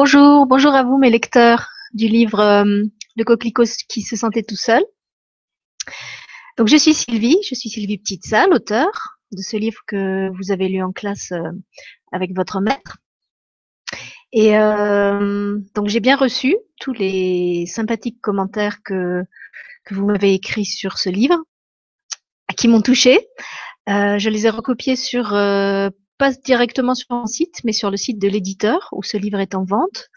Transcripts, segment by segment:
Bonjour, bonjour à vous mes lecteurs du livre euh, Le coquelicot qui se sentait tout seul. Donc je suis Sylvie, je suis Sylvie Petitsa, l'auteur de ce livre que vous avez lu en classe euh, avec votre maître. Et euh, donc j'ai bien reçu tous les sympathiques commentaires que, que vous m'avez écrits sur ce livre, qui m'ont touché. je les ai recopiés sur pas directement sur mon site, mais sur le site de l'éditeur où ce livre est en vente.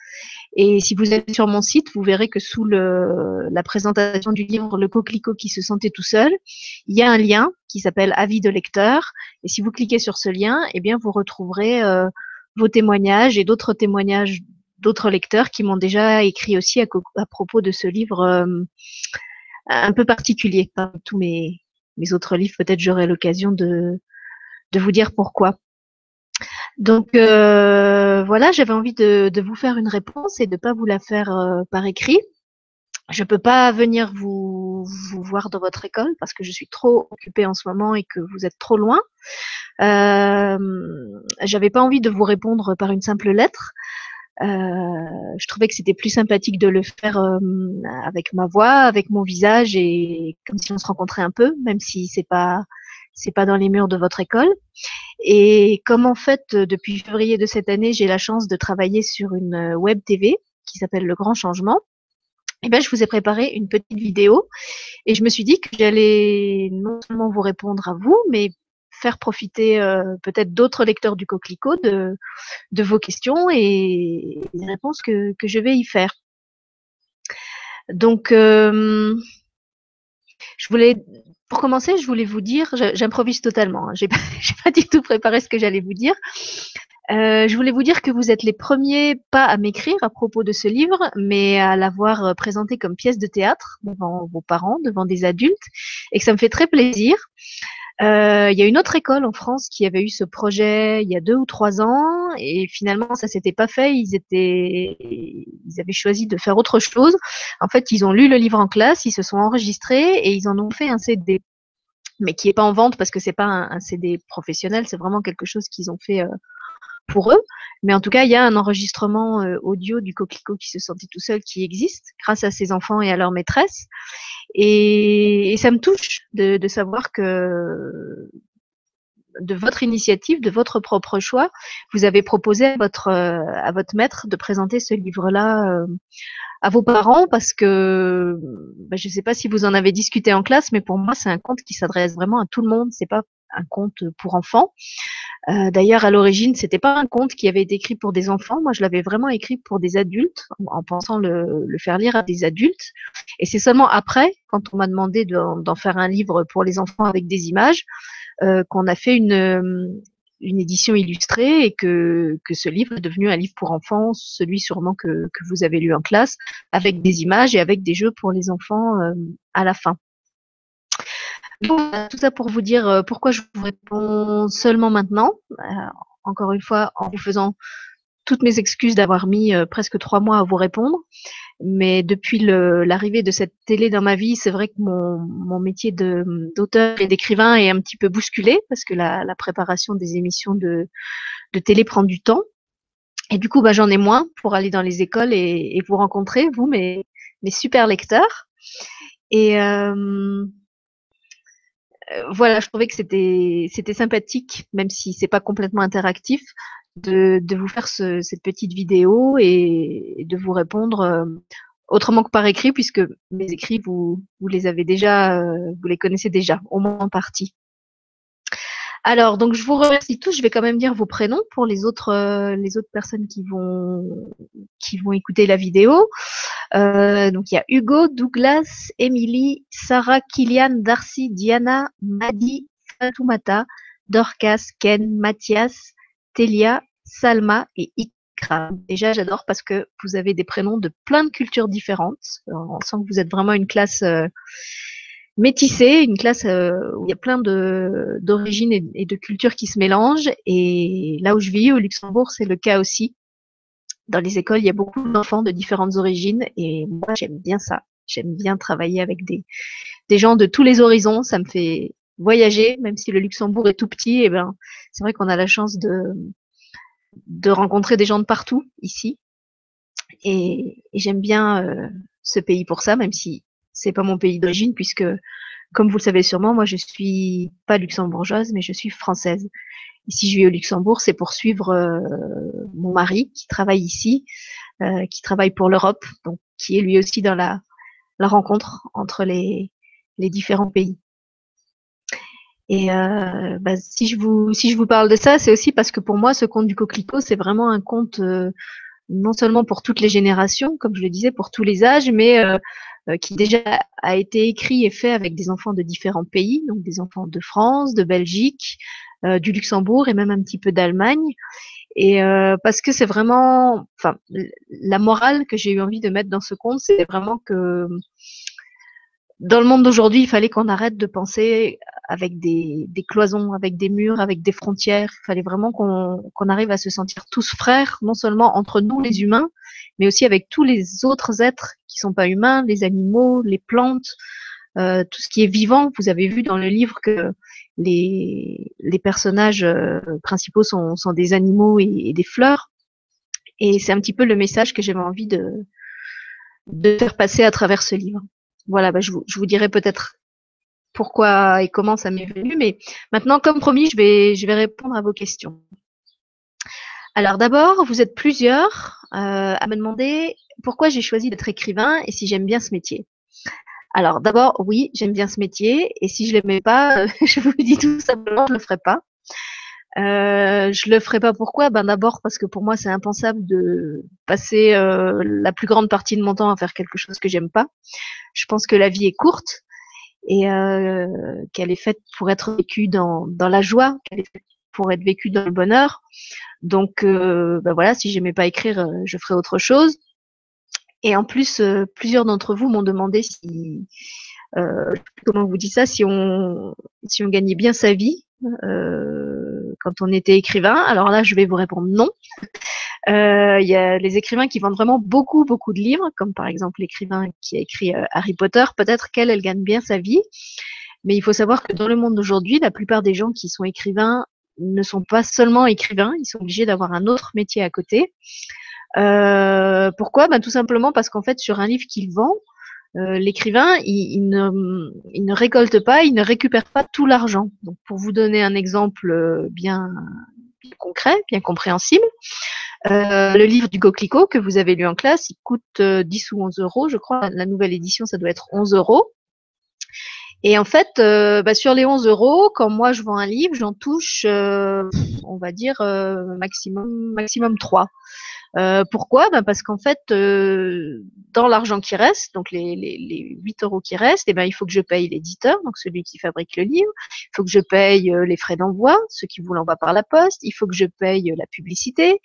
Et si vous êtes sur mon site, vous verrez que sous le, la présentation du livre Le coquelicot qui se sentait tout seul, il y a un lien qui s'appelle Avis de lecteur. Et si vous cliquez sur ce lien, eh bien, vous retrouverez euh, vos témoignages et d'autres témoignages d'autres lecteurs qui m'ont déjà écrit aussi à, propos de ce livre euh, un peu particulier. Parmi tous mes, mes autres livres, peut-être j'aurai l'occasion de, de vous dire pourquoi. Donc euh, voilà, j'avais envie de, vous faire une réponse et de ne pas vous la faire euh, par écrit. Je ne peux pas venir vous, voir dans votre école parce que je suis trop occupée en ce moment et que vous êtes trop loin. Euh, j'avais pas envie de vous répondre par une simple lettre. Euh, je trouvais que c'était plus sympathique de le faire avec ma voix, avec mon visage et comme si on se rencontrait un peu, même si c'est pas c'est pas dans les murs de votre école. Et comme en fait, depuis février de cette année, j'ai la chance de travailler sur une euh, web TV qui s'appelle Le Grand Changement, eh ben, je vous ai préparé une petite vidéo et je me suis dit que j'allais non seulement vous répondre à vous, mais faire profiter euh, peut-être d'autres lecteurs du Coquelicot de, vos questions et des réponses que, que je vais y faire. Donc, euh, je voulais pour commencer, je voulais vous dire, j'improvise totalement, hein, j'ai pas, du tout préparé ce que j'allais vous dire. Euh, je voulais vous dire que vous êtes les premiers pas à m'écrire à propos de ce livre, mais à l'avoir euh, présenté comme pièce de théâtre devant vos parents, devant des adultes, et que ça me fait très plaisir. Euh, il y a une autre école en France qui avait eu ce projet il y a deux ou trois ans et finalement ça s'était pas fait. Ils étaient, ils avaient choisi de faire autre chose. En fait, ils ont lu le livre en classe, ils se sont enregistrés et ils en ont fait un CD, mais qui est pas en vente parce que c'est pas un, CD professionnel, c'est vraiment quelque chose qu'ils ont fait euh, pour eux. Mais en tout cas, il y a un enregistrement euh, audio du coquelicot qui se sentait tout seul qui existe grâce à ses enfants et à leur maîtresse. Et, ça me touche de, savoir que de votre initiative, de votre propre choix, vous avez proposé à votre, euh, à votre maître de présenter ce livre-là euh, à vos parents parce que bah, je ne sais pas si vous en avez discuté en classe, mais pour moi, c'est un conte qui s'adresse vraiment à tout le monde. C'est pas un conte pour enfants. Euh, D'ailleurs, à l'origine, c'était pas un conte qui avait été écrit pour des enfants. Moi, je l'avais vraiment écrit pour des adultes, en, pensant le, faire lire à des adultes. Et c'est seulement après, quand on m'a demandé d'en faire un livre pour les enfants avec des images, euh, qu'on a fait une, édition illustrée et que, ce livre est devenu un livre pour enfants, celui sûrement que, que vous avez lu en classe, avec des images et avec des jeux pour les enfants euh, à la fin. Tout ça pour vous dire euh, pourquoi je vous réponds seulement maintenant. Euh, encore une fois, en vous faisant toutes mes excuses d'avoir mis presque trois mois à vous répondre. Mais depuis l'arrivée de cette télé dans ma vie, c'est vrai que mon, mon métier d'auteur et d'écrivain est un petit peu bousculé parce que la, la préparation des émissions de, de, télé prend du temps. Et du coup, bah, j'en ai moins pour aller dans les écoles et, et vous rencontrer, vous, mes, mes super lecteurs. Et euh, voilà, je trouvais que c'était c'était sympathique, même si c'est pas complètement interactif, de, vous faire ce, cette petite vidéo et, de vous répondre euh, autrement que par écrit, puisque mes écrits, vous, vous les avez déjà, euh, vous les connaissez déjà, au moins en partie. Alors, donc je vous remercie tous. Je vais quand même dire vos prénoms pour les autres, euh, les autres personnes qui vont, qui vont écouter la vidéo. Euh, donc il y a Hugo, Douglas, Emily, Sarah, Kilian, Darcy, Diana, Madi, Fatoumata, Dorcas, Ken, Mathias, Telia, Salma et Ikra. Déjà, j'adore parce que vous avez des prénoms de plein de cultures différentes. On sent que vous êtes vraiment une classe euh, métissée, une classe euh, où il y a plein d'origines et, de cultures qui se mélangent. Et là où je vis, au Luxembourg, c'est le cas aussi. Dans les écoles, il y a beaucoup d'enfants de différentes origines et moi, j'aime bien ça. J'aime bien travailler avec des, gens de tous les horizons. Ça me fait voyager, même si le Luxembourg est tout petit, et eh ben c'est vrai qu'on a la chance de de rencontrer des gens de partout ici. Et, j'aime bien euh, ce pays pour ça, même si c'est pas mon pays d'origine, puisque, comme vous le savez sûrement, moi je suis pas luxembourgeoise, mais je suis française. Si je vis au Luxembourg, c'est pour suivre euh, mon mari qui travaille ici, euh, qui travaille pour l'Europe, donc qui est lui aussi dans la, rencontre entre les, différents pays. Et euh, bah, si je vous si je vous parle de ça, c'est aussi parce que pour moi, ce conte du coquelicot, c'est vraiment un conte non seulement pour toutes les générations, comme je le disais, pour tous les âges, mais qui déjà a été écrit et fait avec des enfants de différents pays, donc des enfants de France, de Belgique, du Luxembourg et même un petit peu d'Allemagne. Et parce que c'est vraiment, enfin, la morale que j'ai eu envie de mettre dans ce conte, c'est vraiment que dans le monde d'aujourd'hui, il fallait qu'on arrête de penser avec des, cloisons, avec des murs, avec des frontières. Il fallait vraiment qu'on arrive à se sentir tous frères, non seulement entre nous les humains, mais aussi avec tous les autres êtres sont pas humains, les animaux, les plantes, euh, tout ce qui est vivant. Vous avez vu dans le livre que les, les personnages euh, principaux sont, sont, des animaux et, des fleurs. Et c'est un petit peu le message que j'avais envie de, de faire passer à travers ce livre voilà, bah, je, vous, je vous dirai peut-être pourquoi et comment ça m'est venu. Mais maintenant, comme promis, je vais, je vais répondre à vos questions. Alors d'abord, vous êtes plusieurs euh, à me demander pourquoi j'ai choisi d'être écrivain et si j'aime bien ce métier. Alors d'abord, oui, j'aime bien ce métier et si je l'aimais pas, je vous dis tout simplement, je le ferais pas. Euh, je le ferai pas pourquoi? Ben d'abord parce que pour moi c'est impensable de passer euh, la plus grande partie de mon temps à faire quelque chose que j'aime pas. Je pense que la vie est courte et euh, qu'elle est faite pour être vécue dans, dans la joie, qu'elle est faite pour être vécue dans le bonheur. Donc euh, ben voilà, si j'aimais pas écrire, euh, je ferais autre chose. Et en plus, euh, plusieurs d'entre vous m'ont demandé si comment on vous dit ça, si on gagnait bien sa vie. Euh, quand on était écrivain Alors là, je vais vous répondre non. Euh, il y a les écrivains qui vendent vraiment beaucoup, beaucoup de livres, comme par exemple l'écrivain qui a écrit euh, Harry Potter. Peut-être qu'elle, elle gagne bien sa vie. Mais il faut savoir que dans le monde d'aujourd'hui, la plupart des gens qui sont écrivains ne sont pas seulement écrivains, ils sont obligés d'avoir un autre métier à côté. Euh, pourquoi? Ben, Tout simplement parce qu'en fait, sur un livre qu'il vend, euh, l'écrivain, il, ne, récolte pas, il ne récupère pas tout l'argent. Donc, pour vous donner un exemple euh, bien, concret, bien compréhensible, le livre du Coquelicot que vous avez lu en classe, il coûte 10 euh, ou 11 euros, je crois. La nouvelle édition, ça doit être 11 euros. Et en fait, euh, bah, sur les 11 euros, quand moi je vends un livre, j'en touche, on va dire, maximum, maximum 3. Euh, pourquoi? Ben Parce qu'en fait, euh, dans l'argent qui reste, donc les, les, les 8 euros qui restent, eh ben, il faut que je paye l'éditeur, donc celui qui fabrique le livre. Il faut que je paye euh, les frais d'envoi, ceux qui vous l'envoient par la poste. Il faut que je paye la publicité.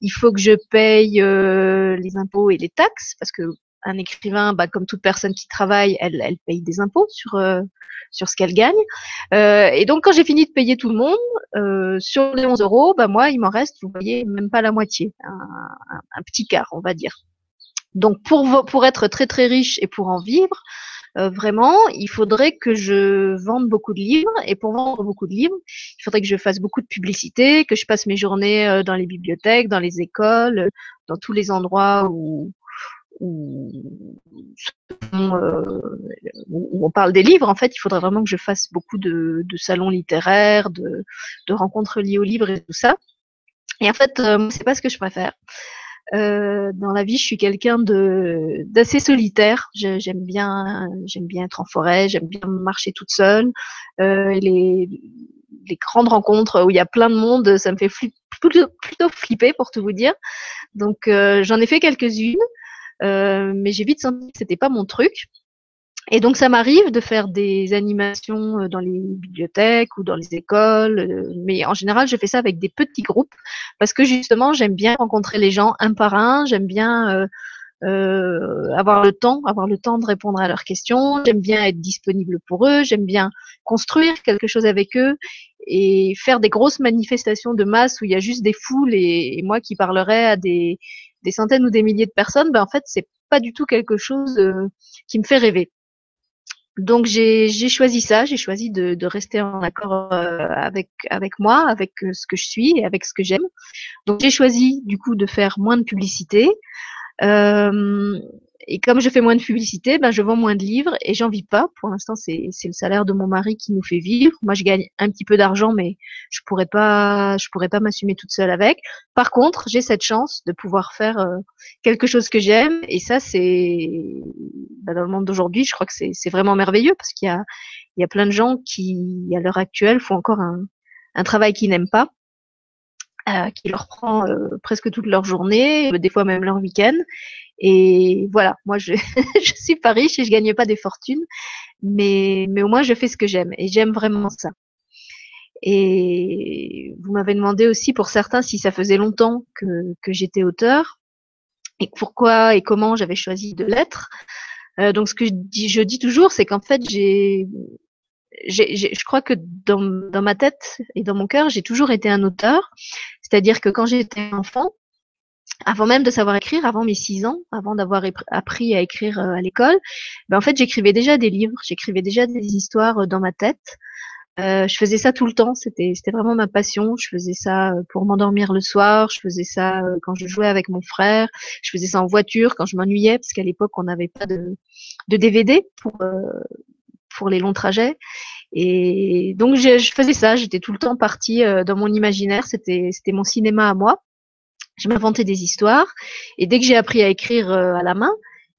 Il faut que je paye les impôts et les taxes, parce que un écrivain, bah, comme toute personne qui travaille, elle, elle paye des impôts sur euh, sur ce qu'elle gagne. Euh, et donc, quand j'ai fini de payer tout le monde, euh, sur les 11 euros, bah, moi, il m'en reste, vous voyez, même pas la moitié, un, petit quart, on va dire. Donc, pour pour être très très riche et pour en vivre, euh, vraiment, il faudrait que je vende beaucoup de livres. Et pour vendre beaucoup de livres, il faudrait que je fasse beaucoup de publicité, que je passe mes journées euh, dans les bibliothèques, dans les écoles, dans tous les endroits où, où, on parle des livres, en fait, il faudrait vraiment que je fasse beaucoup de, salons littéraires, de, rencontres liées aux livres et tout ça. Et en fait, euh, c'est pas ce que je préfère. Euh, dans la vie, je suis quelqu'un d'assez solitaire. J'aime bien, j'aime bien être en forêt, j'aime bien marcher toute seule. Euh, les, grandes rencontres où il y a plein de monde, ça me fait plutôt, flipper pour tout vous dire. Donc j'en ai fait quelques-unes. Euh, mais j'ai vite senti que c'était pas mon truc. Et donc ça m'arrive de faire des animations euh, dans les bibliothèques ou dans les écoles, euh, mais en général je fais ça avec des petits groupes parce que justement j'aime bien rencontrer les gens un par un, j'aime bien avoir le temps, avoir le temps de répondre à leurs questions, j'aime bien être disponible pour eux, j'aime bien construire quelque chose avec eux et faire des grosses manifestations de masse où il y a juste des foules et, et moi qui parlerai à des des centaines ou des milliers de personnes, ben en fait, c'est pas du tout quelque chose euh, qui me fait rêver. Donc j'ai choisi ça, j'ai choisi de, de, rester en accord euh, avec avec moi, avec euh, ce que je suis et avec ce que j'aime. Donc j'ai choisi du coup de faire moins de publicité. Euh, et comme je fais moins de publicité, ben, je vends moins de livres et j'en vis pas. Pour l'instant, c'est le salaire de mon mari qui nous fait vivre. Moi, je gagne un petit peu d'argent, mais je pourrais pas, je pourrais pas m'assumer toute seule avec. Par contre, j'ai cette chance de pouvoir faire euh, quelque chose que j'aime et ça, c'est ben, dans le monde d'aujourd'hui, je crois que c'est vraiment merveilleux parce qu'il y a, il y a plein de gens qui, à l'heure actuelle, font encore un, un travail qu'ils n'aiment pas. Euh, qui leur prend euh, presque toute leur journée, des fois même leur week-end. Et voilà, moi je, je suis pas riche et je gagne pas des fortunes, mais, mais au moins je fais ce que j'aime et j'aime vraiment ça. Et vous m'avez demandé aussi pour certains si ça faisait longtemps que, que j'étais auteur et pourquoi et comment j'avais choisi de l'être. Euh, donc ce que je dis, je dis toujours, c'est qu'en fait j'ai je crois que dans, dans, ma tête et dans mon cœur, j'ai toujours été un auteur. C'est-à-dire que quand j'étais enfant, avant même de savoir écrire, avant mes six ans, avant d'avoir appris à écrire euh, à l'école, ben en fait, j'écrivais déjà des livres, j'écrivais déjà des histoires euh, dans ma tête. Euh, je faisais ça tout le temps, c'était vraiment ma passion. Je faisais ça euh, pour m'endormir le soir, je faisais ça quand je jouais avec mon frère, je faisais ça en voiture quand je m'ennuyais parce qu'à l'époque on n'avait pas de, de DVD pour pour les longs trajets. Et donc je, je faisais ça, j'étais tout le temps partie dans mon imaginaire, c'était mon cinéma à moi je m'inventais des histoires. Et dès que j'ai appris à écrire euh, à la main,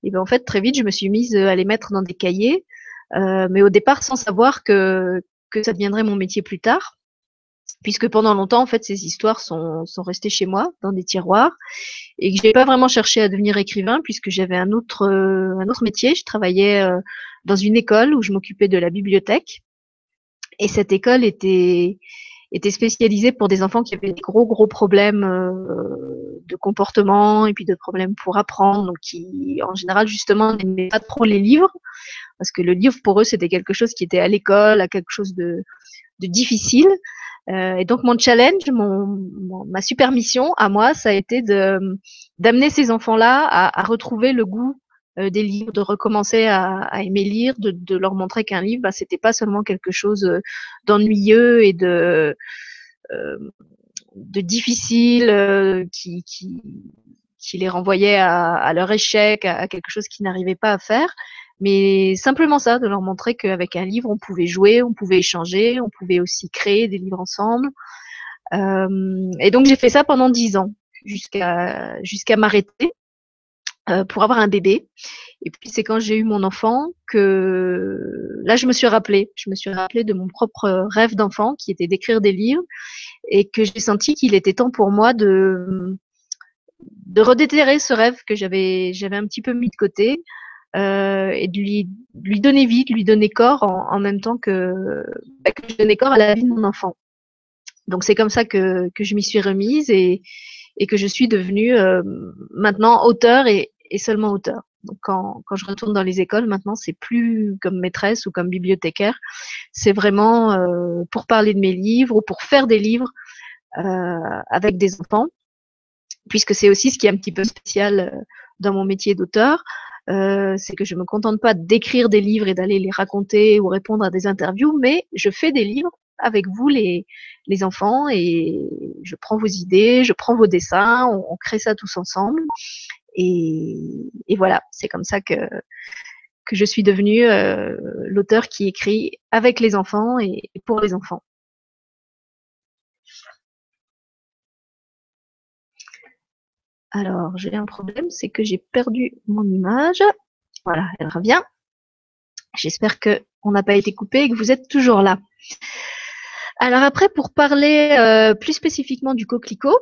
et ben en fait très vite je me suis mise euh, à les mettre dans des cahiers, euh, mais au départ sans savoir que que ça deviendrait mon métier plus tard, puisque pendant longtemps en fait ces histoires sont sont restées chez moi dans des tiroirs et que j'ai pas vraiment cherché à devenir écrivain puisque j'avais un autre un autre métier. Je travaillais dans une école où je m'occupais de la bibliothèque et cette école était était spécialisé pour des enfants qui avaient des gros gros problèmes euh, de comportement et puis de problèmes pour apprendre, donc qui en général justement n'aimaient pas trop les livres parce que le livre pour eux c'était quelque chose qui était à l'école, à quelque chose de, difficile. Euh, et donc mon challenge, mon, ma super mission à moi, ça a été de d'amener ces enfants-là à, retrouver le goût des livres, de recommencer à, aimer lire, de, leur montrer qu'un livre, bah, c'était pas seulement quelque chose euh, d'ennuyeux et de euh, de difficile qui, qui, qui les renvoyait à, leur échec, à, quelque chose qu'ils n'arrivaient pas à faire, mais simplement ça, de leur montrer qu'avec un livre, on pouvait jouer, on pouvait échanger, on pouvait aussi créer des livres ensemble. et donc j'ai fait ça pendant dix ans, jusqu'à jusqu'à m'arrêter euh, pour avoir un bébé. Et puis c'est quand j'ai eu mon enfant que là je me suis rappelée, je me suis rappelée de mon propre rêve d'enfant qui était d'écrire des livres et que j'ai senti qu'il était temps pour moi de de redéterrer ce rêve que j'avais j'avais un petit peu mis de côté euh, et de lui donner vie, de lui donner corps en, même temps que, bah, je donnais corps à la vie de mon enfant. Donc c'est comme ça que, que je m'y suis remise et, et que je suis devenue euh, maintenant auteur et, et seulement auteur. Donc quand, quand je retourne dans les écoles, maintenant c'est plus comme maîtresse ou comme bibliothécaire, c'est vraiment euh, pour parler de mes livres ou pour faire des livres euh, avec des enfants, puisque c'est aussi ce qui est un petit peu spécial euh, dans mon métier d'auteur, euh, c'est que je me contente pas d'écrire des livres et d'aller les raconter ou répondre à des interviews, mais je fais des livres avec vous les, les enfants et je prends vos idées, je prends vos dessins, on, crée ça tous ensemble. Et, et voilà, c'est comme ça que, que je suis devenue euh, l'auteur qui écrit avec les enfants et, pour les enfants. Alors, j'ai un problème, c'est que j'ai perdu mon image. Voilà, elle revient. J'espère que on n'a pas été coupé et que vous êtes toujours là. Alors après, pour parler euh, plus spécifiquement du coquelicot,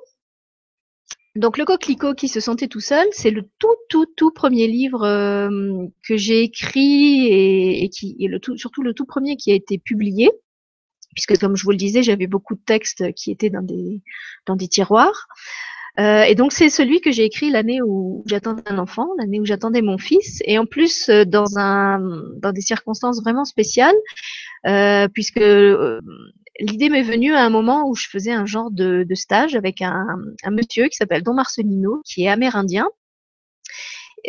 donc le coquelicot qui se sentait tout seul, c'est le tout tout tout premier livre euh, que j'ai écrit et, qui est surtout le tout premier qui a été publié, puisque comme je vous le disais, j'avais beaucoup de textes qui étaient dans des dans des tiroirs. Euh, et donc c'est celui que j'ai écrit l'année où j'attendais un enfant, l'année où j'attendais mon fils, et en plus dans un dans des circonstances vraiment spéciales, puisque l'idée m'est venue à un moment où je faisais un genre de, stage avec un, monsieur qui s'appelle Don Marcelino, qui est amérindien.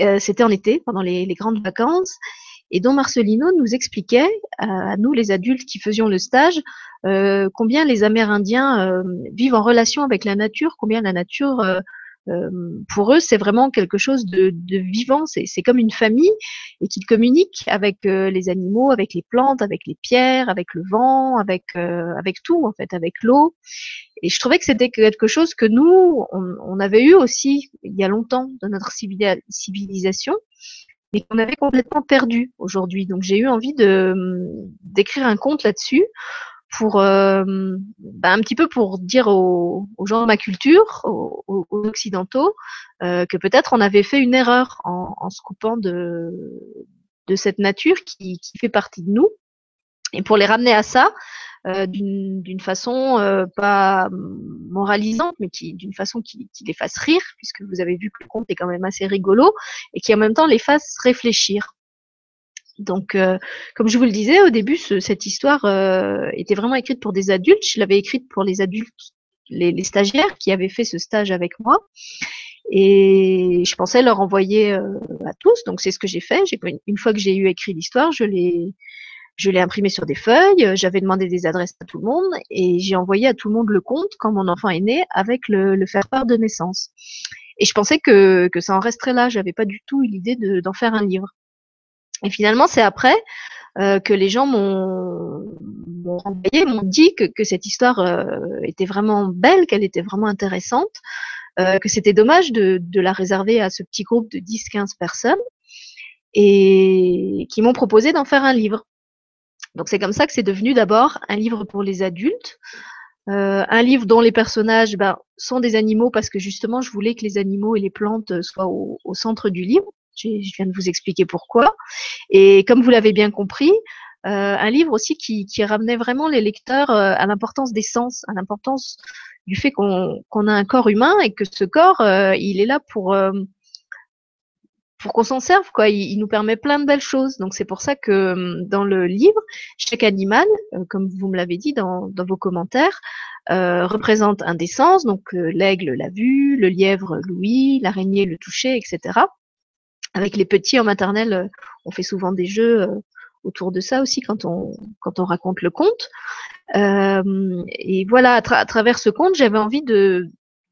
Euh, c'était en été, pendant les, grandes vacances. Et Don Marcelino nous expliquait, à, nous les adultes qui faisions le stage, euh, combien les Amérindiens euh, vivent en relation avec la nature, combien la nature pour eux, c'est vraiment quelque chose de, vivant. C'est comme une famille et qu'ils communiquent avec les animaux, avec les plantes, avec les pierres, avec le vent, avec tout en fait, avec l'eau. Et je trouvais que c'était quelque chose que nous, on, avait eu aussi il y a longtemps dans notre civilisation, mais qu'on avait complètement perdu aujourd'hui. Donc j'ai eu envie d'écrire un conte là-dessus pour euh, bah, un petit peu pour dire aux, gens de ma culture, aux, occidentaux, euh, que peut-être on avait fait une erreur en, en se coupant de, de cette nature qui, qui, fait partie de nous, et pour les ramener à ça euh, d'une façon euh, pas moralisante, mais qui d'une façon qui, qui, les fasse rire, puisque vous avez vu que le conte est quand même assez rigolo, et qui en même temps les fasse réfléchir. Donc, euh, comme je vous le disais au début, cette histoire euh, était vraiment écrite pour des adultes. Je l'avais écrite pour les adultes, les, stagiaires qui avaient fait ce stage avec moi. Et je pensais leur envoyer euh, à tous. Donc, c'est ce que j'ai fait. Une fois que j'ai eu écrit l'histoire, je l'ai, je l'ai imprimé sur des feuilles. J'avais demandé des adresses à tout le monde et j'ai envoyé à tout le monde le compte quand mon enfant est né avec le, le faire-part de naissance. Et je pensais que, que ça en resterait là. J'avais pas du tout eu l'idée d'en faire un livre. Et finalement, c'est après euh, que les gens m'ont renvoyé, m'ont dit que, cette histoire euh, était vraiment belle, qu'elle était vraiment intéressante, euh, que c'était dommage de, la réserver à ce petit groupe de 10-15 personnes, et qui m'ont proposé d'en faire un livre. Donc c'est comme ça que c'est devenu d'abord un livre pour les adultes, un livre dont les personnages ben, sont des animaux parce que justement je voulais que les animaux et les plantes soient au centre du livre. Je viens de vous expliquer pourquoi. Et comme vous l'avez bien compris, euh, un livre aussi qui, ramenait vraiment les lecteurs euh, à l'importance des sens, à l'importance du fait qu'on a un corps humain et que ce corps, euh, il est là pour pour qu'on s'en serve, quoi. Il, nous permet plein de belles choses. Donc c'est pour ça que dans le livre, chaque animal, comme vous me l'avez dit dans, dans, vos commentaires, représente un des sens. Donc l'aigle, la vue, le lièvre, l'ouïe, l'araignée, le toucher, etc. Avec les petits en maternelle, euh, on fait souvent des jeux euh, autour de ça aussi quand on, quand on raconte le conte. Euh, et voilà, à, travers ce conte, j'avais envie de,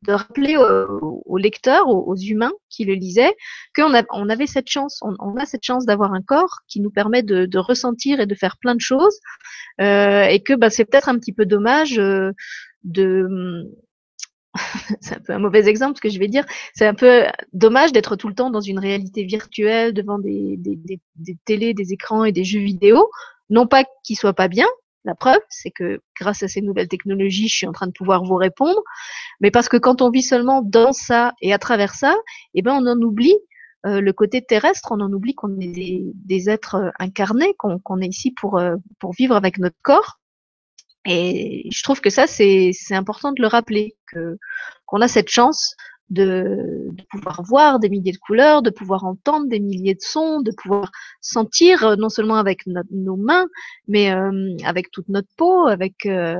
de rappeler aux, lecteurs, aux, humains qui le lisaient, qu'on on avait cette chance, on, a cette chance d'avoir un corps qui nous permet de, de, ressentir et de faire plein de choses, euh, et que bah, c'est peut-être un petit peu dommage de c'est un peu un mauvais exemple ce que je vais dire. C'est un peu dommage d'être tout le temps dans une réalité virtuelle devant des, des, télés, des écrans et des jeux vidéo. Non pas qu'ils soient pas bien. La preuve, c'est que grâce à ces nouvelles technologies, je suis en train de pouvoir vous répondre. Mais parce que quand on vit seulement dans ça et à travers ça, eh ben on en oublie euh, le côté terrestre, on en oublie qu'on est des, des, êtres euh, incarnés, qu'on est ici pour, euh, pour vivre avec notre corps et je trouve que ça, c'est important de le rappeler, qu'on a cette chance de, de, pouvoir voir des milliers de couleurs, de pouvoir entendre des milliers de sons, de pouvoir sentir euh, non seulement avec nos mains, mais euh, avec toute notre peau, avec euh,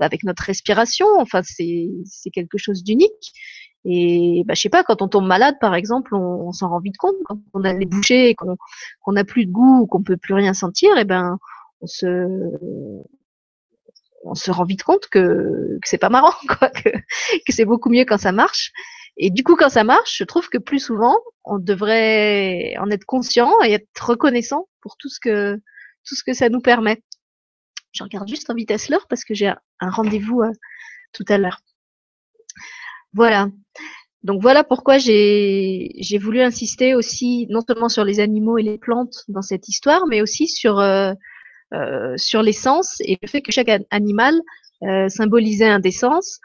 avec notre respiration. Enfin, c'est quelque chose d'unique. Et bah, je sais pas, quand on tombe malade, par exemple, on, s'en rend vite compte. Quand on a les bouchées, qu'on qu'on n'a plus de goût, qu'on peut plus rien sentir, et ben on se on se rend vite compte que, que c'est pas marrant, que c'est beaucoup mieux quand ça marche. Et du coup, quand ça marche, je trouve que plus souvent, on devrait en être conscient et être reconnaissant pour tout ce que tout ce que ça nous permet. Je regarde juste en vitesse l'heure parce que j'ai un rendez-vous euh, tout à l'heure. Voilà. Donc voilà pourquoi j'ai voulu insister aussi non seulement sur les animaux et les plantes dans cette histoire, mais aussi sur euh, euh, sur l'essence et le fait que chaque animal euh, symbolisait un des sens,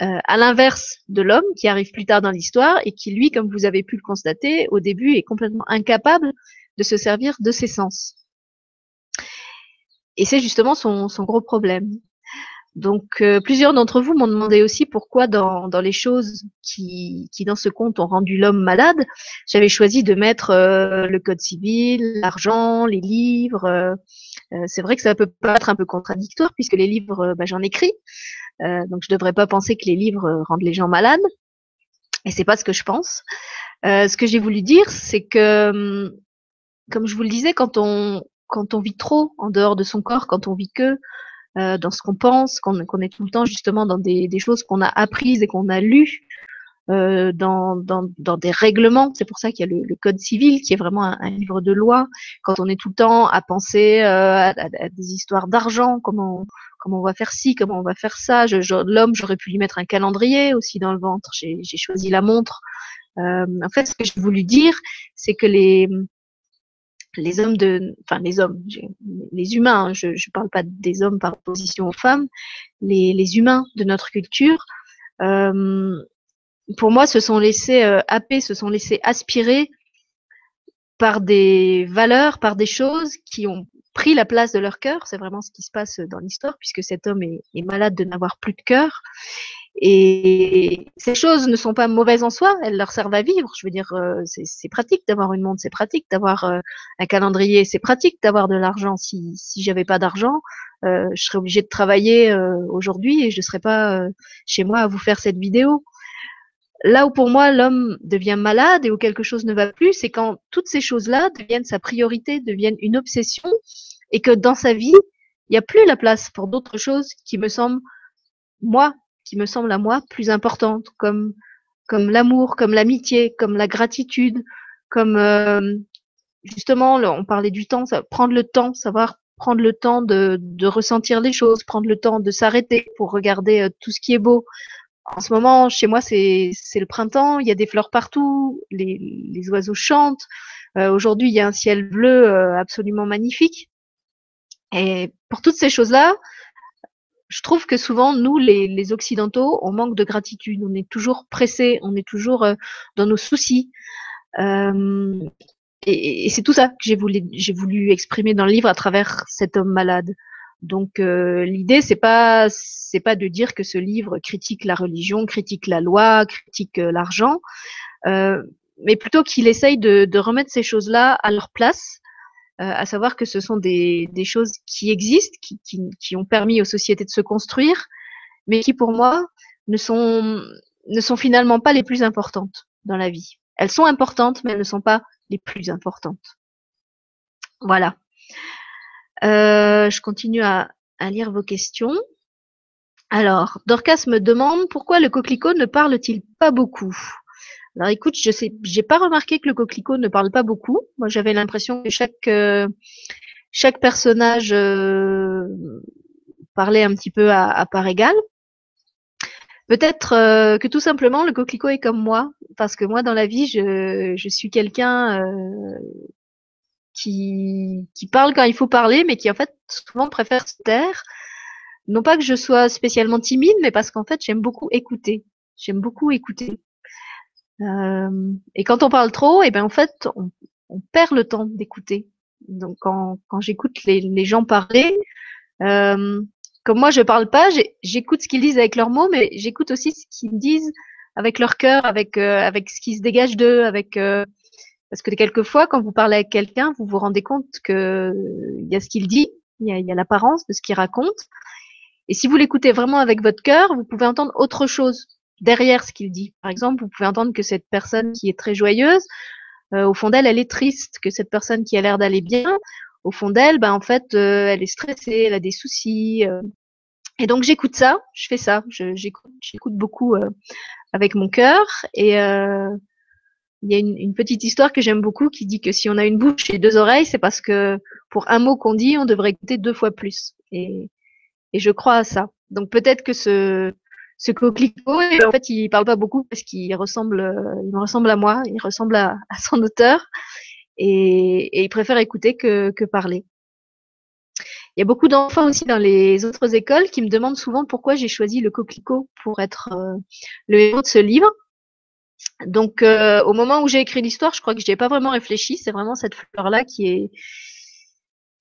euh, à l'inverse de l'homme qui arrive plus tard dans l'histoire et qui, lui, comme vous avez pu le constater, au début est complètement incapable de se servir de ses sens. Et c'est justement son, son, gros problème. Donc, euh, plusieurs d'entre vous m'ont demandé aussi pourquoi dans, dans les choses qui, qui, dans ce conte, ont rendu l'homme malade, j'avais choisi de mettre euh, le code civil, l'argent, les livres. Euh, euh c'est vrai que ça peut paraître un peu contradictoire puisque les livres, bah, j'en écris. donc, je ne devrais pas penser que les livres rendent les gens malades. Et c'est pas ce que je pense. ce que j'ai voulu dire, c'est que, hum, comme je vous le disais, quand on, quand on vit trop en dehors de son corps, quand on vit que euh, dans ce qu'on pense, qu'on est tout le temps justement dans des, choses qu'on a apprises et qu'on a lues euh, dans, des règlements. C'est pour ça qu'il y a le, Code civil qui est vraiment un, livre de loi. Quand on est tout le temps à penser euh, à, des histoires d'argent, comment, comment on va faire ci, comment on va faire ça. L'homme, j'aurais pu lui mettre un calendrier aussi dans le ventre. J'ai choisi la montre. En fait, ce que j'ai voulu dire, c'est que les, les hommes de, enfin les hommes, les humains, hein, je ne parle pas des hommes par opposition aux femmes, les, humains de notre culture, euh, pour moi, se sont laissés euh, happer, se sont laissés aspirer par des valeurs, par des choses qui ont pris la place de leur cœur. C'est vraiment ce qui se passe dans l'histoire, puisque cet homme est malade de n'avoir plus de cœur. Et ces choses ne sont pas mauvaises en soi, elles leur servent à vivre. Je veux dire, euh, c'est pratique d'avoir une montre, c'est pratique d'avoir euh, un calendrier, c'est pratique d'avoir de l'argent. Si, si j'avais pas d'argent, euh, je serais obligée de travailler aujourd'hui et je ne serais pas chez moi à vous faire cette vidéo. Là où pour moi l'homme devient malade et où quelque chose ne va plus, c'est quand toutes ces choses-là deviennent sa priorité, deviennent une obsession et que dans sa vie, il n'y a plus la place pour d'autres choses qui me semblent, moi, qui me semblent à moi plus importantes, comme, comme l'amour, comme l'amitié, comme la gratitude, comme euh, justement, on parlait du temps, prendre le temps, savoir prendre le temps de, ressentir les choses, prendre le temps de s'arrêter pour regarder euh, tout ce qui est beau, en ce moment, chez moi, c'est le printemps, il y a des fleurs partout, les, les oiseaux chantent. Euh, Aujourd'hui, il y a un ciel bleu absolument magnifique. Et pour toutes ces choses-là, je trouve que souvent, nous, les, les, Occidentaux, on manque de gratitude. On est toujours pressés, on est toujours euh, dans nos soucis. Euh, et, et c'est tout ça que j'ai voulu, voulu exprimer dans le livre à travers cet homme malade. Donc euh, l'idée c'est pas c'est pas de dire que ce livre critique la religion, critique la loi, critique euh, l'argent, euh, mais plutôt qu'il essaye de, de, remettre ces choses-là à leur place, à savoir que ce sont des, des choses qui existent, qui, qui, qui, ont permis aux sociétés de se construire, mais qui pour moi ne sont ne sont finalement pas les plus importantes dans la vie. Elles sont importantes, mais elles ne sont pas les plus importantes. Voilà. Euh, je continue à, lire vos questions. Alors, Dorcas me demande pourquoi le coquelicot ne parle-t-il pas beaucoup? Alors écoute, je sais, j'ai pas remarqué que le coquelicot ne parle pas beaucoup. Moi, j'avais l'impression que chaque euh, chaque personnage euh, parlait un petit peu à, part égale. Peut-être que tout simplement le coquelicot est comme moi, parce que moi dans la vie, je, je suis quelqu'un qui, qui parle quand il faut parler, mais qui en fait souvent préfère se taire. Non pas que je sois spécialement timide, mais parce qu'en fait j'aime beaucoup écouter. J'aime beaucoup écouter. Euh, et quand on parle trop, et eh ben en fait on, perd le temps d'écouter. Donc quand, quand j'écoute les, gens parler, euh, comme moi je parle pas, j'écoute ce qu'ils disent avec leurs mots, mais j'écoute aussi ce qu'ils disent avec leur cœur, avec euh, avec ce qui se dégage d'eux, avec parce que quelquefois, quand vous parlez avec quelqu'un, vous vous rendez compte que il y a ce qu'il dit, il y a, l'apparence de ce qu'il raconte. Et si vous l'écoutez vraiment avec votre cœur, vous pouvez entendre autre chose derrière ce qu'il dit. Par exemple, vous pouvez entendre que cette personne qui est très joyeuse, euh, au fond d'elle, elle est triste, que cette personne qui a l'air d'aller bien, au fond d'elle, ben en fait, euh, elle est stressée, elle a des soucis. Euh. Et donc j'écoute ça, je fais ça, j'écoute beaucoup avec mon cœur et il y a une, une petite histoire que j'aime beaucoup qui dit que si on a une bouche et deux oreilles, c'est parce que pour un mot qu'on dit, on devrait écouter deux fois plus. Et, et je crois à ça. Donc peut-être que ce, ce coquelicot, en fait, il parle pas beaucoup parce qu'il ressemble, il me ressemble à moi, il ressemble à, à son auteur, et, et, il préfère écouter que, que parler. Il y a beaucoup d'enfants aussi dans les autres écoles qui me demandent souvent pourquoi j'ai choisi le coquelicot pour être euh, le héros de ce livre. Donc, euh, au moment où j'ai écrit l'histoire, je crois que je n'y ai pas vraiment réfléchi. C'est vraiment cette fleur-là qui est,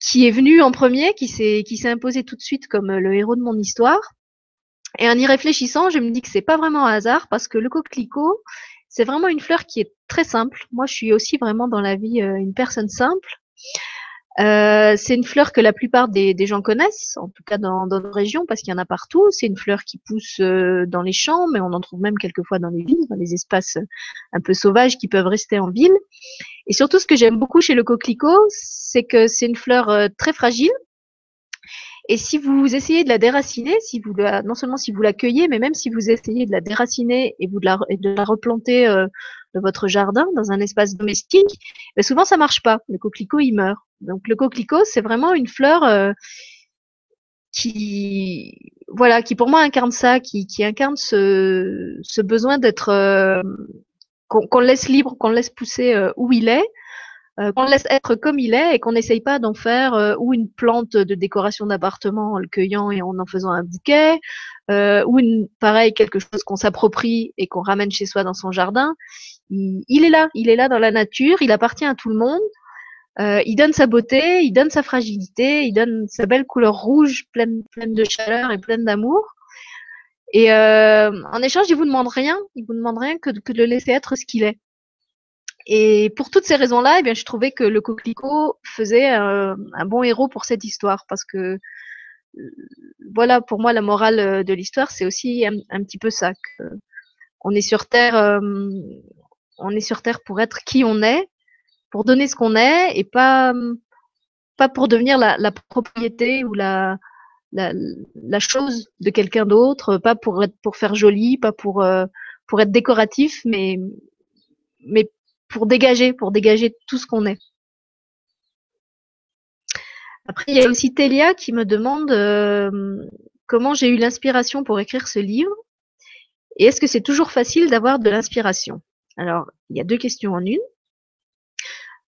qui est venue en premier, qui s'est, qui s'est imposée tout de suite comme le héros de mon histoire. Et en y réfléchissant, je me dis que c'est pas vraiment un hasard parce que le coquelicot, c'est vraiment une fleur qui est très simple. Moi, je suis aussi vraiment dans la vie euh, une personne simple. Euh, c'est une fleur que la plupart des, gens connaissent, en tout cas dans, dans nos régions, parce qu'il y en a partout. C'est une fleur qui pousse euh, dans les champs, mais on en trouve même quelquefois dans les villes, dans les espaces un peu sauvages qui peuvent rester en ville. Et surtout, ce que j'aime beaucoup chez le coquelicot, c'est que c'est une fleur euh, très fragile et si vous essayez de la déraciner, si vous la, non seulement si vous la cueillez, mais même si vous essayez de la déraciner et vous de la, de la replanter euh, dans votre jardin, dans un espace domestique, ben souvent ça marche pas. Le coquelicot il meurt. Donc le coquelicot c'est vraiment une fleur euh, qui, voilà, qui pour moi incarne ça, qui, qui incarne ce, ce besoin d'être euh, qu'on laisse libre, qu'on laisse pousser euh, où il est, euh, qu'on laisse être comme il est et qu'on n'essaye pas d'en faire euh, ou une plante de décoration d'appartement en le cueillant et en en faisant un bouquet, euh, ou une pareil quelque chose qu'on s'approprie et qu'on ramène chez soi dans son jardin. Il, est là, il est là dans la nature, il appartient à tout le monde. Euh, il donne sa beauté, il donne sa fragilité, il donne sa belle couleur rouge, pleine, pleine de chaleur et pleine d'amour. Et euh, en échange, il vous demande rien, il vous demande rien que, que de le laisser être ce qu'il est. Et pour toutes ces raisons-là, eh bien, je trouvais que le coquelicot faisait euh, un bon héros pour cette histoire, parce que euh, voilà, pour moi, la morale euh, de l'histoire, c'est aussi un, petit peu ça. On est sur terre, on est sur terre pour être qui on est, pour donner ce qu'on est, et pas pas pour devenir la, propriété ou la, la, chose de quelqu'un d'autre, pas pour pour faire joli, pas pour pour être décoratif, mais mais pour dégager, pour dégager tout ce qu'on est. Après, il y a aussi Télia qui me demande euh, comment j'ai eu l'inspiration pour écrire ce livre et est-ce que c'est toujours facile d'avoir de l'inspiration? Alors, il y a deux questions en une.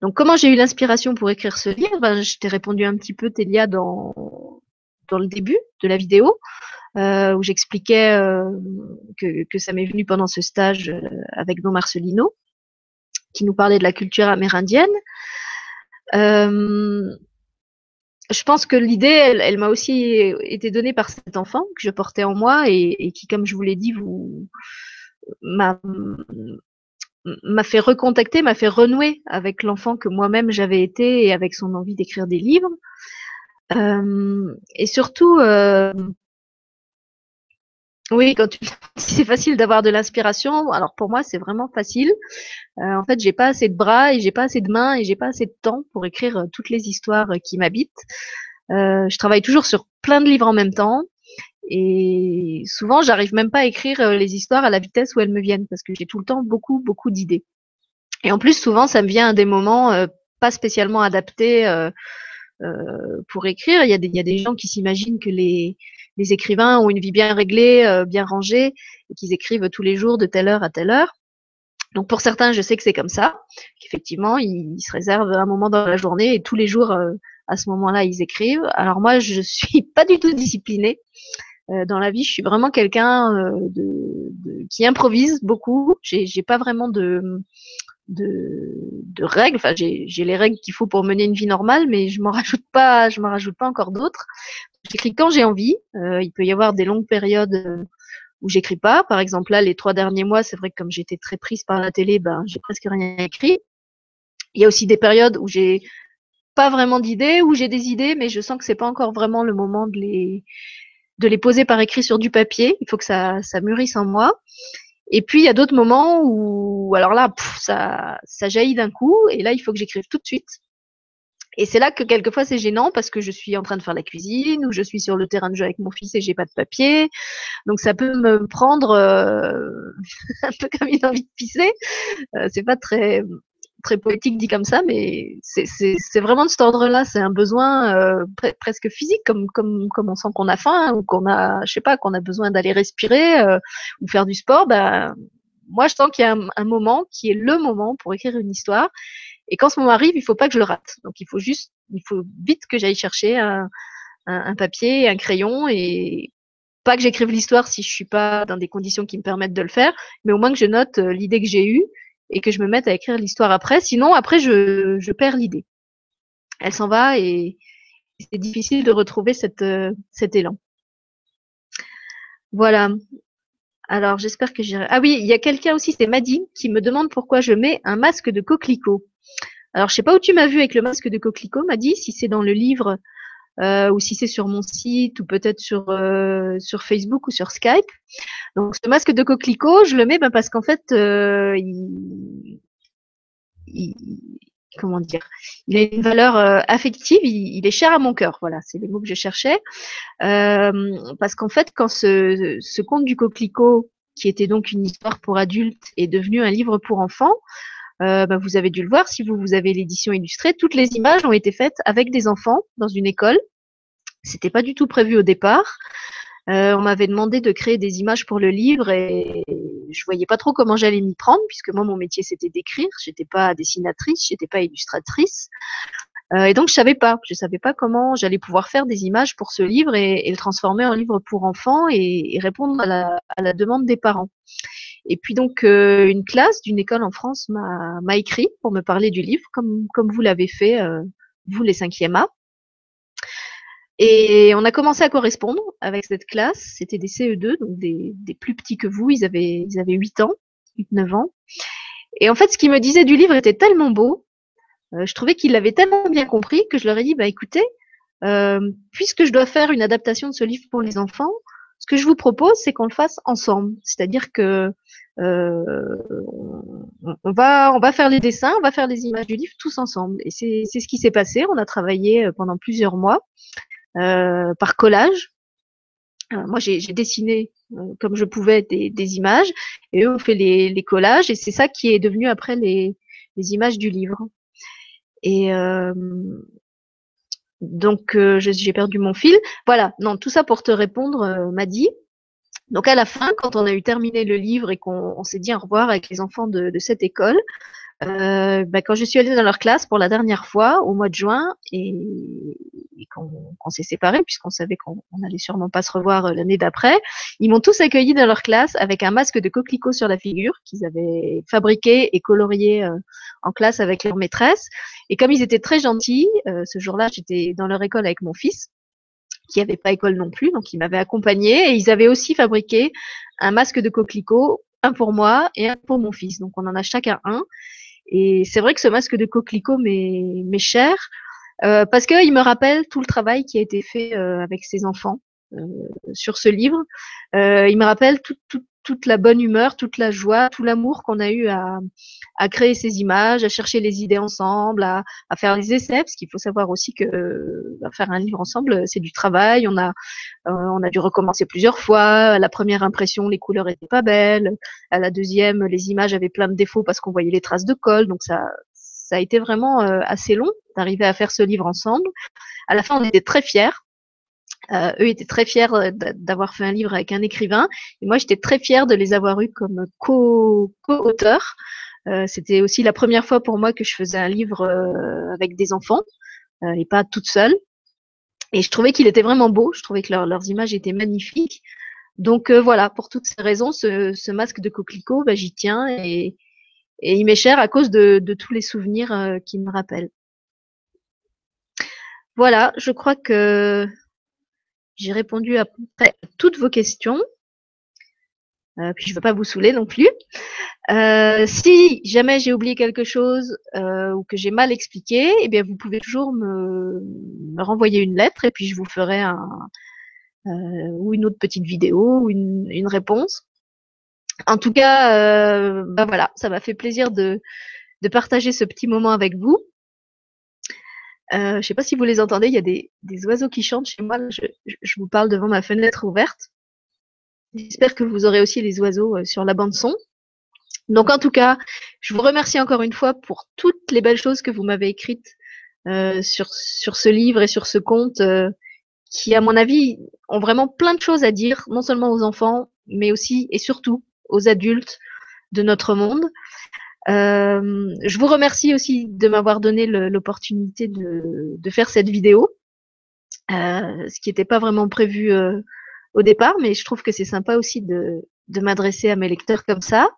Donc, comment j'ai eu l'inspiration pour écrire ce livre? Ben, Je t'ai répondu un petit peu, Télia, dans, dans le début de la vidéo, euh, où j'expliquais euh, que, ça m'est venu pendant ce stage avec Don Marcelino qui nous parlait de la culture amérindienne. Euh, je pense que l'idée, elle, m'a aussi été donnée par cet enfant que je portais en moi et, qui, comme je vous l'ai dit, vous m'a m'a fait recontacter, m'a fait renouer avec l'enfant que moi-même j'avais été et avec son envie d'écrire des livres. Euh, et surtout, euh, oui, quand tu c'est facile d'avoir de l'inspiration. Alors pour moi, c'est vraiment facile. Euh, en fait, j'ai pas assez de bras et j'ai pas assez de mains et j'ai pas assez de temps pour écrire euh, toutes les histoires euh, qui m'habitent. Je travaille toujours sur plein de livres en même temps et souvent, j'arrive même pas à écrire les histoires à la vitesse où elles me viennent parce que j'ai tout le temps beaucoup beaucoup d'idées. Et en plus, souvent, ça me vient à des moments pas spécialement adaptés euh, pour écrire. Il y, a des, il y a des gens qui s'imaginent que les les écrivains ont une vie bien réglée, euh, bien rangée, et qu'ils écrivent tous les jours de telle heure à telle heure. Donc pour certains, je sais que c'est comme ça, qu'effectivement, ils, se réservent un moment dans la journée et tous les jours, euh, à ce moment-là, ils écrivent. Alors moi, je suis pas du tout disciplinée. Dans la vie, je suis vraiment quelqu'un de, qui improvise beaucoup. J'ai pas vraiment de, de, règles. Enfin, j'ai les règles qu'il faut pour mener une vie normale, mais je m'en rajoute pas, je m'en rajoute pas encore d'autres. J'écris quand j'ai envie. Euh, il peut y avoir des longues périodes euh, où j'écris pas. Par exemple, là, les trois derniers mois, c'est vrai que comme j'étais très prise par la télé, ben, j'ai presque rien écrit. Il y a aussi des périodes où j'ai pas vraiment d'idées, où j'ai des idées, mais je sens que c'est pas encore vraiment le moment de les, de les poser par écrit sur du papier. Il faut que ça, ça mûrisse en moi. Et puis, il y a d'autres moments où, alors là, ça jaillit d'un coup, et là, il faut que j'écrive tout de suite. Et c'est là que quelquefois c'est gênant parce que je suis en train de faire la cuisine ou je suis sur le terrain de jeu avec mon fils et j'ai pas de papier. Donc ça peut me prendre euh, un peu comme une envie de pisser. Euh, c'est pas très très poétique dit comme ça, mais c'est vraiment de cet ordre-là. C'est un besoin euh, pre presque physique, comme on sent qu'on a faim ou qu'on a, je sais pas, qu'on a besoin d'aller respirer euh, ou faire du sport. Ben moi je sens qu'il y a un, moment qui est le moment pour écrire une histoire et quand ce moment arrive, il faut pas que je le rate. Donc il faut juste, il faut vite que j'aille chercher un, un, un, papier, un crayon et pas que j'écrive l'histoire si je suis pas dans des conditions qui me permettent de le faire, mais au moins que je note euh, l'idée que j'ai eue et que je me mette à écrire l'histoire après. Sinon, après, je, je perds l'idée. Elle s'en va et c'est difficile de retrouver euh, cet élan. Voilà. Alors, j'espère que j'irai. Ah oui, il y a quelqu'un aussi, c'est Madine, qui me demande pourquoi je mets un masque de coquelicot. Alors, je sais pas où tu m'as vu avec le masque de coquelicot, m'a dit, si c'est dans le livre ou si c'est sur mon site ou peut-être sur euh, sur Facebook ou sur Skype. Donc, ce masque de coquelicot, je le mets ben, parce qu'en fait, euh, il, il, comment dire, il a une valeur affective, il, est cher à mon cœur. Voilà, c'est les mots que je cherchais. parce qu'en fait, quand ce, ce conte du coquelicot, qui était donc une histoire pour adultes, est devenu un livre pour enfants, euh, bah, vous avez dû le voir si vous, vous avez l'édition illustrée. Toutes les images ont été faites avec des enfants dans une école. C'était pas du tout prévu au départ. Euh, on m'avait demandé de créer des images pour le livre et je voyais pas trop comment j'allais m'y prendre puisque moi mon métier c'était d'écrire. J'étais pas dessinatrice, j'étais pas illustratrice. Euh, et donc je savais pas, je savais pas comment j'allais pouvoir faire des images pour ce livre et, le transformer en livre pour enfants et, répondre à la, demande des parents. Et puis donc euh, une classe d'une école en France m'a écrit pour me parler du livre, comme, comme vous l'avez fait, vous les 5e A. Et on a commencé à correspondre avec cette classe. C'était des CE2, donc des, plus petits que vous. Ils avaient, ils avaient 8 ans, 8-9 ans. Et en fait, ce qu'ils me disaient du livre était tellement beau. Euh, je trouvais qu'ils l'avaient tellement bien compris que je leur ai dit, bah écoutez, euh, puisque je dois faire une adaptation de ce livre pour les enfants, ce que je vous propose, c'est qu'on le fasse ensemble. C'est-à-dire que euh, on, va, on va faire les dessins, on va faire les images du livre tous ensemble. Et c'est ce qui s'est passé. On a travaillé pendant plusieurs mois euh, par collage. Euh, moi, j'ai dessiné comme je pouvais des, images et eux ont fait les, collages et c'est ça qui est devenu après les, images du livre. Et donc, euh, j'ai perdu mon fil. Voilà, non, tout ça pour te répondre, euh, m'a. Donc à la fin, quand on a eu terminé le livre et qu'on s'est dit au revoir avec les enfants de cette école, euh, bah, quand je suis allée dans leur classe pour la dernière fois au mois de juin et, et qu'on s'est séparés puisqu'on savait qu'on allait sûrement pas se revoir euh, l'année d'après, ils m'ont tous accueilli dans leur classe avec un masque de coquelicot sur la figure qu'ils avaient fabriqué et colorié euh, en classe avec leur maîtresse. Et comme ils étaient très gentils, euh, ce jour-là, j'étais dans leur école avec mon fils qui n'avait pas école non plus, donc ils m'avaient accompagné et ils avaient aussi fabriqué un masque de coquelicot, un pour moi et un pour mon fils. Donc on en a chacun un. Et c'est vrai que ce masque de coquelicot m'est cher euh, parce qu'il me rappelle tout le travail qui a été fait euh, avec ses enfants euh, sur ce livre. il me rappelle toute la bonne humeur, toute la joie, tout l'amour qu'on a eu à, à, créer ces images, à chercher les idées ensemble, à, à faire les essais, parce qu'il faut savoir aussi que bah, faire un livre ensemble, c'est du travail. On a, on a dû recommencer plusieurs fois. À la première impression, les couleurs étaient pas belles. À la deuxième, les images avaient plein de défauts parce qu'on voyait les traces de colle. Donc ça, ça a été vraiment euh, assez long d'arriver à faire ce livre ensemble. À la fin, on était très fiers. Euh, eux étaient très fiers euh, d'avoir fait un livre avec un écrivain. Et moi, j'étais très fière de les avoir eus comme co-auteurs. C'était aussi la première fois pour moi que je faisais un livre avec des enfants et pas toute seule. Et je trouvais qu'il était vraiment beau. Je trouvais que leurs images étaient magnifiques. Donc voilà, pour toutes ces raisons, ce, masque de coquelicot, bah, j'y tiens et, et il m'est cher à cause de, tous les souvenirs euh, qu'il me rappelle. Voilà, je crois que j'ai répondu à peu près toutes vos questions. Euh, puis je ne veux pas vous saouler non plus. Euh, si jamais j'ai oublié quelque chose ou que j'ai mal expliqué, eh bien vous pouvez toujours me, renvoyer une lettre et puis je vous ferai un, ou une autre petite vidéo ou une réponse. En tout cas, euh, bah voilà, ça m'a fait plaisir de, de, partager ce petit moment avec vous. Euh, je ne sais pas si vous les entendez, il y a des, oiseaux qui chantent chez moi. Je, vous parle devant ma fenêtre ouverte. J'espère que vous aurez aussi les oiseaux euh, sur la bande son. Donc en tout cas, je vous remercie encore une fois pour toutes les belles choses que vous m'avez écrites euh, sur, sur ce livre et sur ce conte qui, à mon avis, ont vraiment plein de choses à dire, non seulement aux enfants, mais aussi et surtout aux adultes de notre monde. Euh, je vous remercie aussi de m'avoir donné l'opportunité de, faire cette vidéo, euh, ce qui n'était pas vraiment prévu euh, au départ, mais je trouve que c'est sympa aussi de, de m'adresser à mes lecteurs comme ça.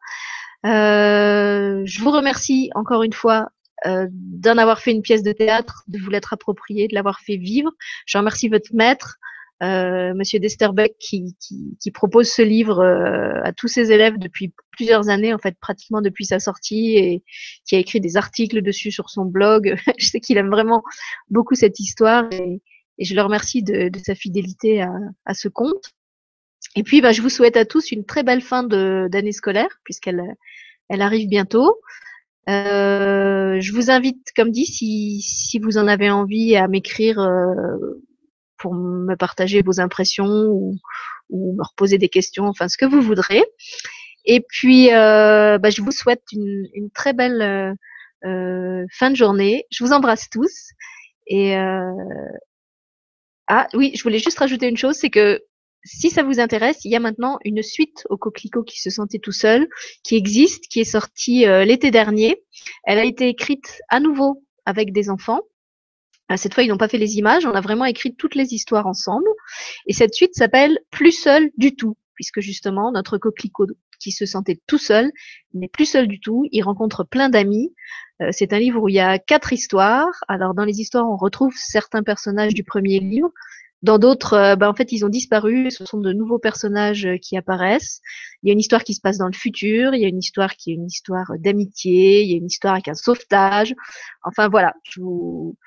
Euh, je vous remercie encore une fois d'en avoir fait une pièce de théâtre, de vous l'être appropriée, de l'avoir fait vivre. Je remercie votre maître, euh, Monsieur Desterbeck qui, qui, propose ce livre euh, à tous ses élèves depuis plusieurs années, en fait pratiquement depuis sa sortie, et qui a écrit des articles dessus sur son blog. je sais qu'il aime vraiment beaucoup cette histoire et, je le remercie de, sa fidélité à, à, ce conte. Et puis, bah, je vous souhaite à tous une très belle fin d'année scolaire puisqu'elle elle arrive bientôt. Euh, je vous invite, comme dit, si, si vous en avez envie, à m'écrire euh, pour me partager vos impressions ou, ou, me reposer des questions, enfin ce que vous voudrez. Et puis, euh, bah, je vous souhaite une, une très belle euh, euh fin de journée. Je vous embrasse tous. Et ah oui, je voulais juste rajouter une chose, c'est que si ça vous intéresse, il y a maintenant une suite au coquelicot qui se sentait tout seul, qui existe, qui est sortie euh, l'été dernier. Elle a été écrite à nouveau avec des enfants. Euh, cette fois, ils n'ont pas fait les images, on a vraiment écrit toutes les histoires ensemble. Et cette suite s'appelle Plus seul du tout, puisque justement, notre coquelicot qui se sentait tout seul n'est plus seul du tout. Il rencontre plein d'amis. Euh, c'est un livre où il y a quatre histoires. Alors, dans les histoires, on retrouve certains personnages du premier livre, dans d'autres, bah, en fait, ils ont disparu. Ce sont de nouveaux personnages euh, qui apparaissent. Il y a une histoire qui se passe dans le futur. Il y a une histoire qui est une histoire d'amitié. Il y a une histoire avec un sauvetage. Enfin voilà, je vous,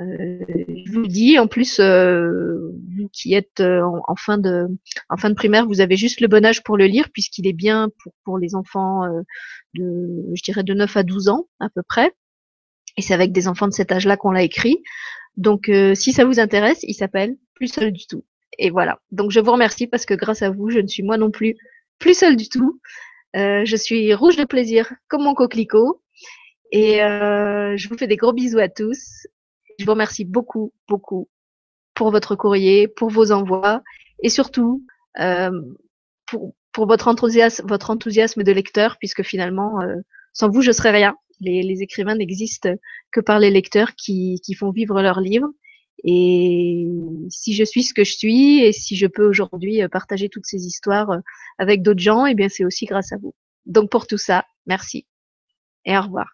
euh, je vous dis. En plus, euh, vous qui êtes en, en, fin de, en fin de primaire, vous avez juste le bon âge pour le lire puisqu'il est bien pour, pour les enfants de, je dirais, de 9 à 12 ans à peu près. Et c'est avec des enfants de cet âge-là qu'on l'a écrit. Donc, euh, si ça vous intéresse, il s'appelle Plus seul du tout. Et voilà. Donc, je vous remercie parce que grâce à vous, je ne suis moi non plus plus seule du tout. Euh, je suis rouge de plaisir comme mon coquelicot. Et euh, je vous fais des gros bisous à tous. Je vous remercie beaucoup, beaucoup pour votre courrier, pour vos envois et surtout euh, pour, pour votre enthousiasme, votre enthousiasme de lecteur, puisque finalement, euh, sans vous, je serais rien. Les, les écrivains n'existent que par les lecteurs qui, qui font vivre leurs livres. Et si je suis ce que je suis et si je peux aujourd'hui euh, partager toutes ces histoires euh, avec d'autres gens, eh bien c'est aussi grâce à vous. Donc pour tout ça, merci et au revoir.